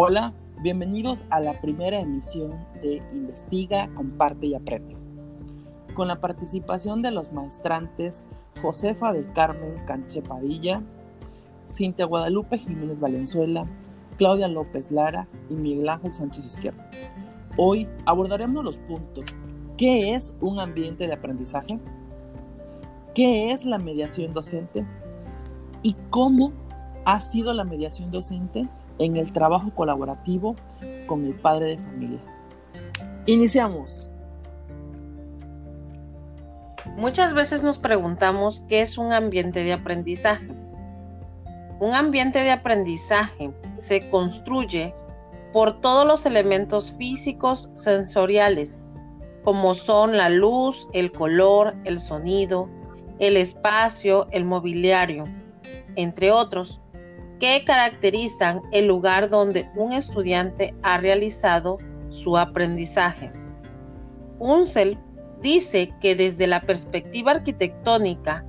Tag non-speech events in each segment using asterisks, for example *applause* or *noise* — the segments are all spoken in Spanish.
Hola, bienvenidos a la primera emisión de Investiga, Comparte y Aprende. Con la participación de los maestrantes Josefa del Carmen Canche Padilla, Cintia Guadalupe Jiménez Valenzuela, Claudia López Lara y Miguel Ángel Sánchez Izquierdo. Hoy abordaremos los puntos. ¿Qué es un ambiente de aprendizaje? ¿Qué es la mediación docente? ¿Y cómo ha sido la mediación docente en el trabajo colaborativo con el padre de familia. Iniciamos. Muchas veces nos preguntamos qué es un ambiente de aprendizaje. Un ambiente de aprendizaje se construye por todos los elementos físicos sensoriales, como son la luz, el color, el sonido, el espacio, el mobiliario, entre otros, que caracterizan el lugar donde un estudiante ha realizado su aprendizaje. Unsel dice que desde la perspectiva arquitectónica,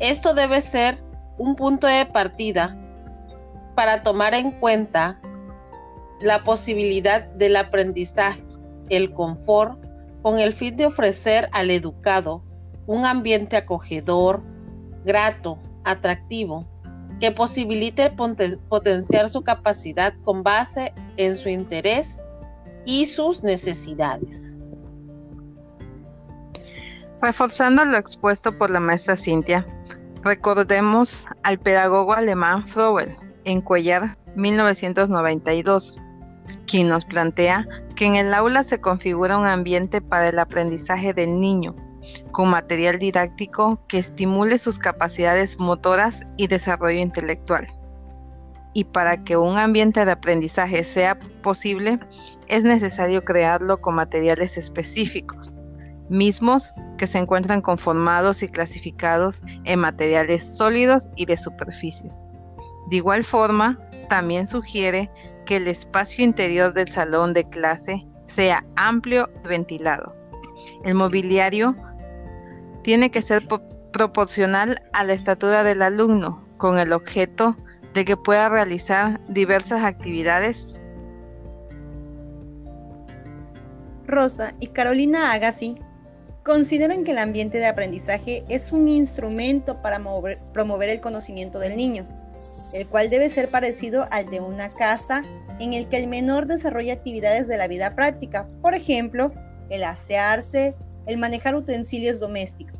esto debe ser un punto de partida para tomar en cuenta la posibilidad del aprendizaje, el confort, con el fin de ofrecer al educado un ambiente acogedor, grato, atractivo, que posibilite potenciar su capacidad con base en su interés y sus necesidades. Reforzando lo expuesto por la maestra Cintia, recordemos al pedagogo alemán Froebel en Cuellar 1992, quien nos plantea que en el aula se configura un ambiente para el aprendizaje del niño con material didáctico que estimule sus capacidades motoras y desarrollo intelectual. Y para que un ambiente de aprendizaje sea posible, es necesario crearlo con materiales específicos, mismos que se encuentran conformados y clasificados en materiales sólidos y de superficies. De igual forma, también sugiere que el espacio interior del salón de clase sea amplio y ventilado. El mobiliario tiene que ser proporcional a la estatura del alumno, con el objeto de que pueda realizar diversas actividades. Rosa y Carolina Agassi consideran que el ambiente de aprendizaje es un instrumento para promover el conocimiento del niño, el cual debe ser parecido al de una casa en el que el menor desarrolla actividades de la vida práctica, por ejemplo, el asearse, el manejar utensilios domésticos.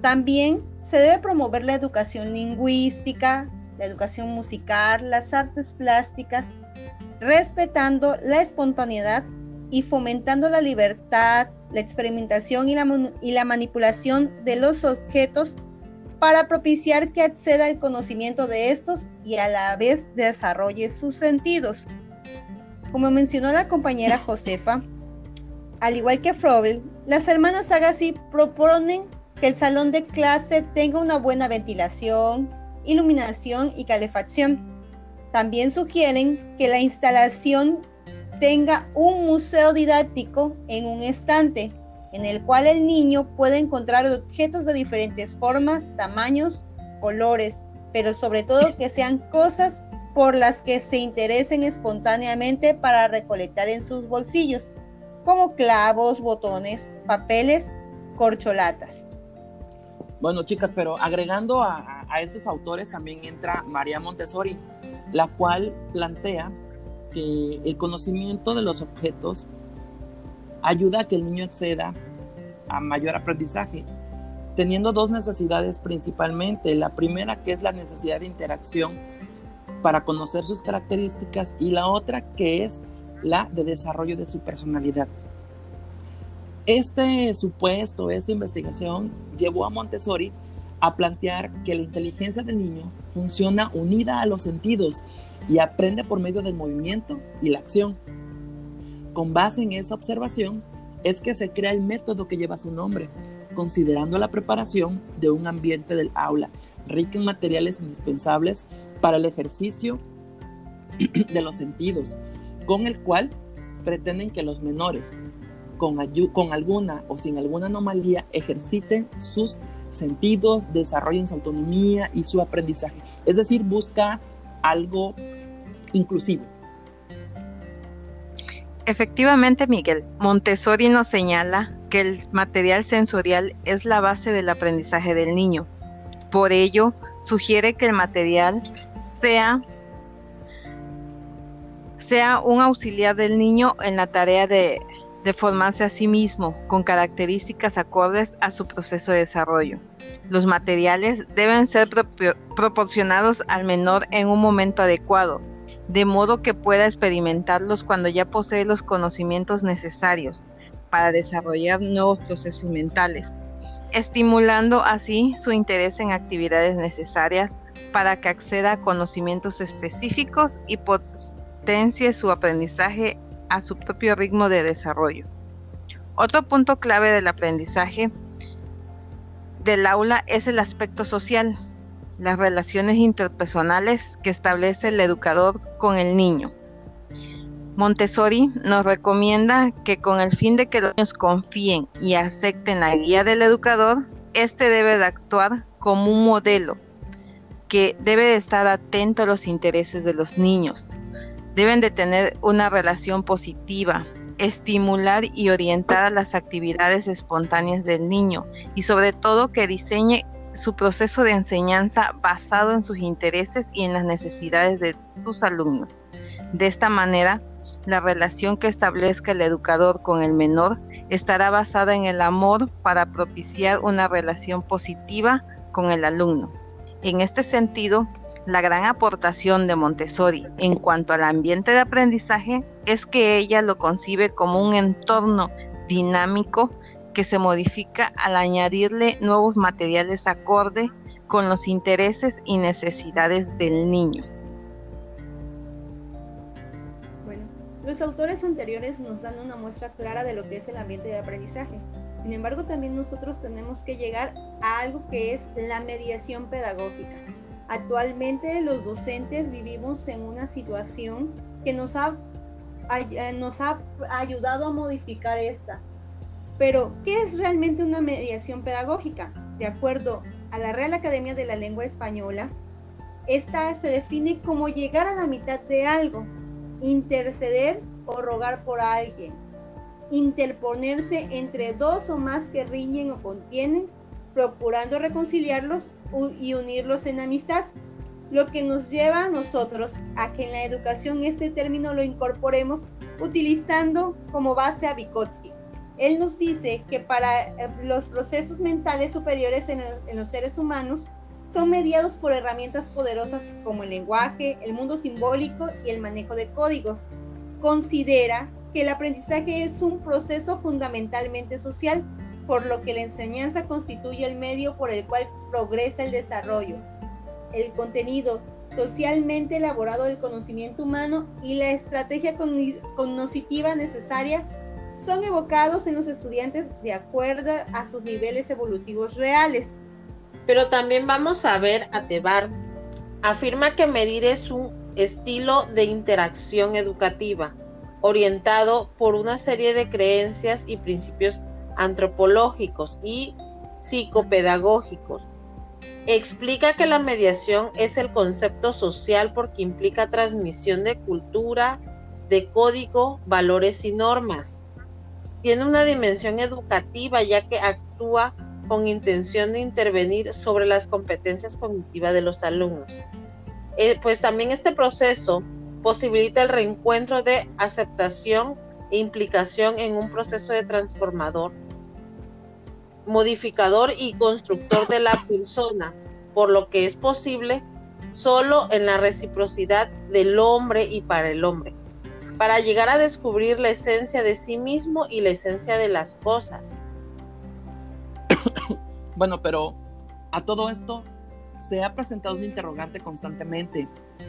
También se debe promover la educación lingüística, la educación musical, las artes plásticas, respetando la espontaneidad y fomentando la libertad, la experimentación y la, manipulación de los objetos para propiciar que acceda al conocimiento de estos y a la vez desarrolle sus sentidos. Como mencionó la compañera *laughs* Josefa, al igual que Frobel, las hermanas Agassi proponen que el salón de clase tenga una buena ventilación, iluminación y calefacción. También sugieren que la instalación tenga un museo didáctico en un estante, en el cual el niño puede encontrar objetos de diferentes formas, tamaños, colores, pero sobre todo que sean cosas por las que se interesen espontáneamente para recolectar en sus bolsillos, como clavos, botones, papeles, corcholatas. Bueno, chicas, pero agregando a, esos autores también entra María Montessori, la cual plantea que el conocimiento de los objetos ayuda a que el niño acceda a mayor aprendizaje, teniendo dos necesidades principalmente. La primera que es la necesidad de interacción para conocer sus características y la otra que es la de desarrollo de su personalidad. Este supuesto, esta investigación llevó a Montessori a plantear que la inteligencia del niño funciona unida a los sentidos y aprende por medio del movimiento y la acción. Con base en esa observación es que se crea el método que lleva su nombre, considerando la preparación de un ambiente del aula rico en materiales indispensables para el ejercicio *clears throat* de los sentidos, con el cual pretenden que los menores con, con alguna o sin alguna anomalía ejerciten sus sentidos, desarrollen su autonomía y su aprendizaje. Es decir, busca algo inclusivo. Efectivamente, Miguel, Montessori nos señala que el material sensorial es la base del aprendizaje del niño. Por ello, sugiere que el material sea, sea un auxiliar del niño en la tarea de, formarse a sí mismo con características acordes a su proceso de desarrollo. Los materiales deben ser proporcionados al menor en un momento adecuado, de modo que pueda experimentarlos cuando ya posee los conocimientos necesarios para desarrollar nuevos procesos mentales, estimulando así su interés en actividades necesarias para que acceda a conocimientos específicos y su aprendizaje a su propio ritmo de desarrollo. Otro punto clave del aprendizaje del aula es el aspecto social, las relaciones interpersonales que establece el educador con el niño. Montessori nos recomienda que con el fin de que los niños confíen y acepten la guía del educador, éste debe de actuar como un modelo que debe de estar atento a los intereses de los niños. Deben de tener una relación positiva, estimular y orientar a las actividades espontáneas del niño y sobre todo que diseñe su proceso de enseñanza basado en sus intereses y en las necesidades de sus alumnos. De esta manera, la relación que establezca el educador con el menor estará basada en el amor para propiciar una relación positiva con el alumno. En este sentido, la gran aportación de Montessori en cuanto al ambiente de aprendizaje es que ella lo concibe como un entorno dinámico que se modifica al añadirle nuevos materiales acorde con los intereses y necesidades del niño. Bueno, los autores anteriores nos dan una muestra clara de lo que es el ambiente de aprendizaje. Sin embargo, también nosotros tenemos que llegar a algo que es la mediación pedagógica. Actualmente los docentes vivimos en una situación que nos ha, nos ha ayudado a modificar esta, pero, ¿qué es realmente una mediación pedagógica? De acuerdo a la Real Academia de la Lengua Española, esta se define como llegar a la mitad de algo, interceder o rogar por alguien, interponerse entre dos o más que riñen o contienen, procurando reconciliarlos y unirlos en amistad, lo que nos lleva a nosotros a que en la educación este término lo incorporemos utilizando como base a Vygotsky él nos dice que para eh, los procesos mentales superiores en, los seres humanos son mediados por herramientas poderosas como el lenguaje, el mundo simbólico y el manejo de códigos. Considera que el aprendizaje es un proceso fundamentalmente social, por lo que la enseñanza constituye el medio por el cual progresa el desarrollo. El contenido socialmente elaborado del conocimiento humano y la estrategia cognitiva necesaria son evocados en los estudiantes de acuerdo a sus niveles evolutivos reales. Pero también vamos a ver a Tebar. Afirma que medir es un estilo de interacción educativa orientado por una serie de creencias y principios antropológicos y psicopedagógicos. Explica que la mediación es el concepto social porque implica transmisión de cultura, de código, valores y normas tiene una dimensión educativa ya que actúa con intención de intervenir sobre las competencias cognitivas de los alumnos. Eh, pues también este proceso posibilita el reencuentro de aceptación e implicación en un proceso de transformador, modificador y constructor de la persona, por lo que es posible solo en la reciprocidad del hombre y para el hombre para llegar a descubrir la esencia de sí mismo y la esencia de las cosas. *coughs* bueno, pero a todo esto se ha presentado un interrogante constantemente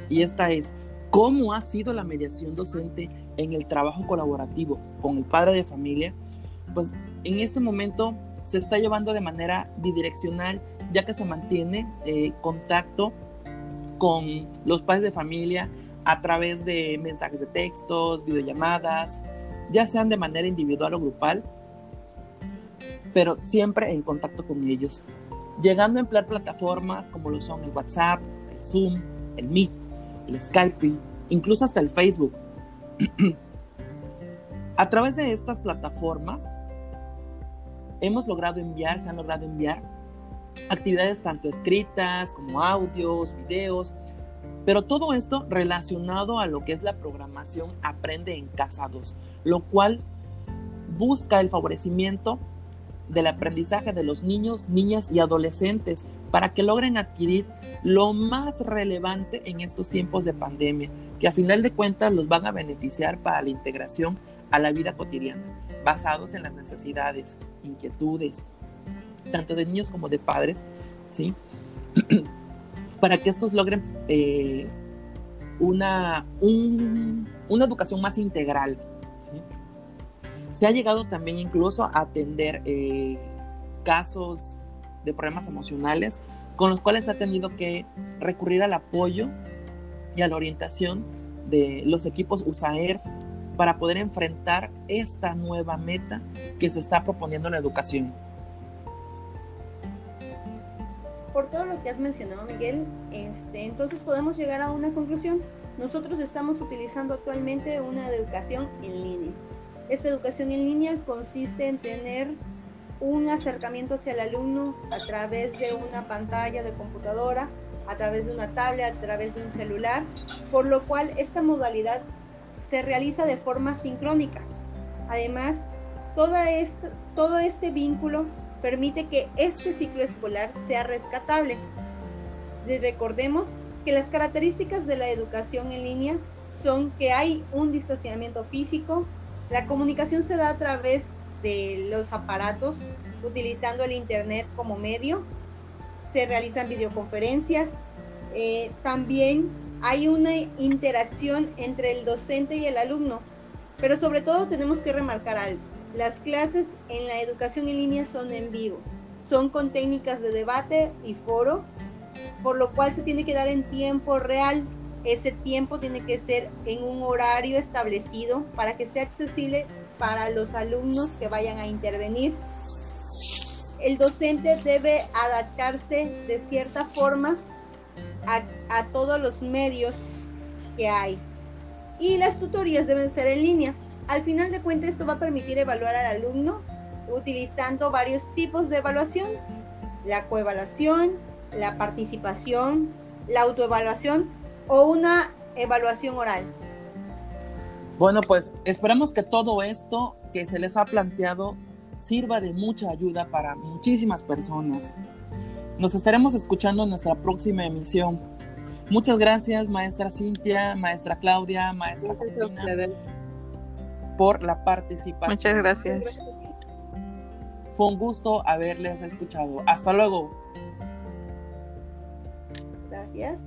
y esta es, ¿cómo ha sido la mediación docente en el trabajo colaborativo con el padre de familia? Pues en este momento se está llevando de manera bidireccional ya que se mantiene eh, contacto con los padres de familia a través de mensajes de textos, videollamadas, ya sean de manera individual o grupal, pero siempre en contacto con ellos, llegando a emplear plataformas como lo son el WhatsApp, el Zoom, el Meet, el Skype, incluso hasta el Facebook. *clears throat* A través de estas plataformas hemos logrado enviar, se han logrado enviar actividades tanto escritas como audios, videos, pero todo esto relacionado a lo que es la programación Aprende en Casa 2, lo cual busca el favorecimiento del aprendizaje de los niños, niñas y adolescentes para que logren adquirir lo más relevante en estos tiempos de pandemia, que a final de cuentas los van a beneficiar para la integración a la vida cotidiana, basados en las necesidades, inquietudes, tanto de niños como de padres, ¿sí? *clears throat* para que estos logren eh, una, una educación más integral. Se ha llegado también incluso a atender eh, casos de problemas emocionales con los cuales ha tenido que recurrir al apoyo y a la orientación de los equipos USAER para poder enfrentar esta nueva meta que se está proponiendo en la educación. Por todo lo que has mencionado, Miguel, este, entonces podemos llegar a una conclusión. Nosotros estamos utilizando actualmente una educación en línea. Esta educación en línea consiste en tener un acercamiento hacia el alumno a través de una pantalla de computadora, a través de una tablet, a través de un celular, por lo cual esta modalidad se realiza de forma sincrónica. Además, todo este vínculo permite que este ciclo escolar sea rescatable. recordemos que las características de la educación en línea son que hay un distanciamiento físico, la comunicación se da a través de los aparatos utilizando el Internet como medio, se realizan videoconferencias, eh, también hay una interacción entre el docente y el alumno, pero sobre todo tenemos que remarcar algo. Las clases en la educación en línea son en vivo, son con técnicas de debate y foro, por lo cual se tiene que dar en tiempo real. Ese tiempo tiene que ser en un horario establecido para que sea accesible para los alumnos que vayan a intervenir. El docente debe adaptarse de cierta forma a, todos los medios que hay. Y las tutorías deben ser en línea. Al final de cuentas, esto va a permitir evaluar al alumno utilizando varios tipos de evaluación. La coevaluación, la participación, la autoevaluación o una evaluación oral. Bueno, pues esperamos que todo esto que se les ha planteado sirva de mucha ayuda para muchísimas personas. Nos estaremos escuchando en nuestra próxima emisión. Muchas gracias, maestra Cintia, maestra Claudia, maestra por la participación. Muchas gracias. Fue un gusto haberles escuchado. Hasta luego. Gracias.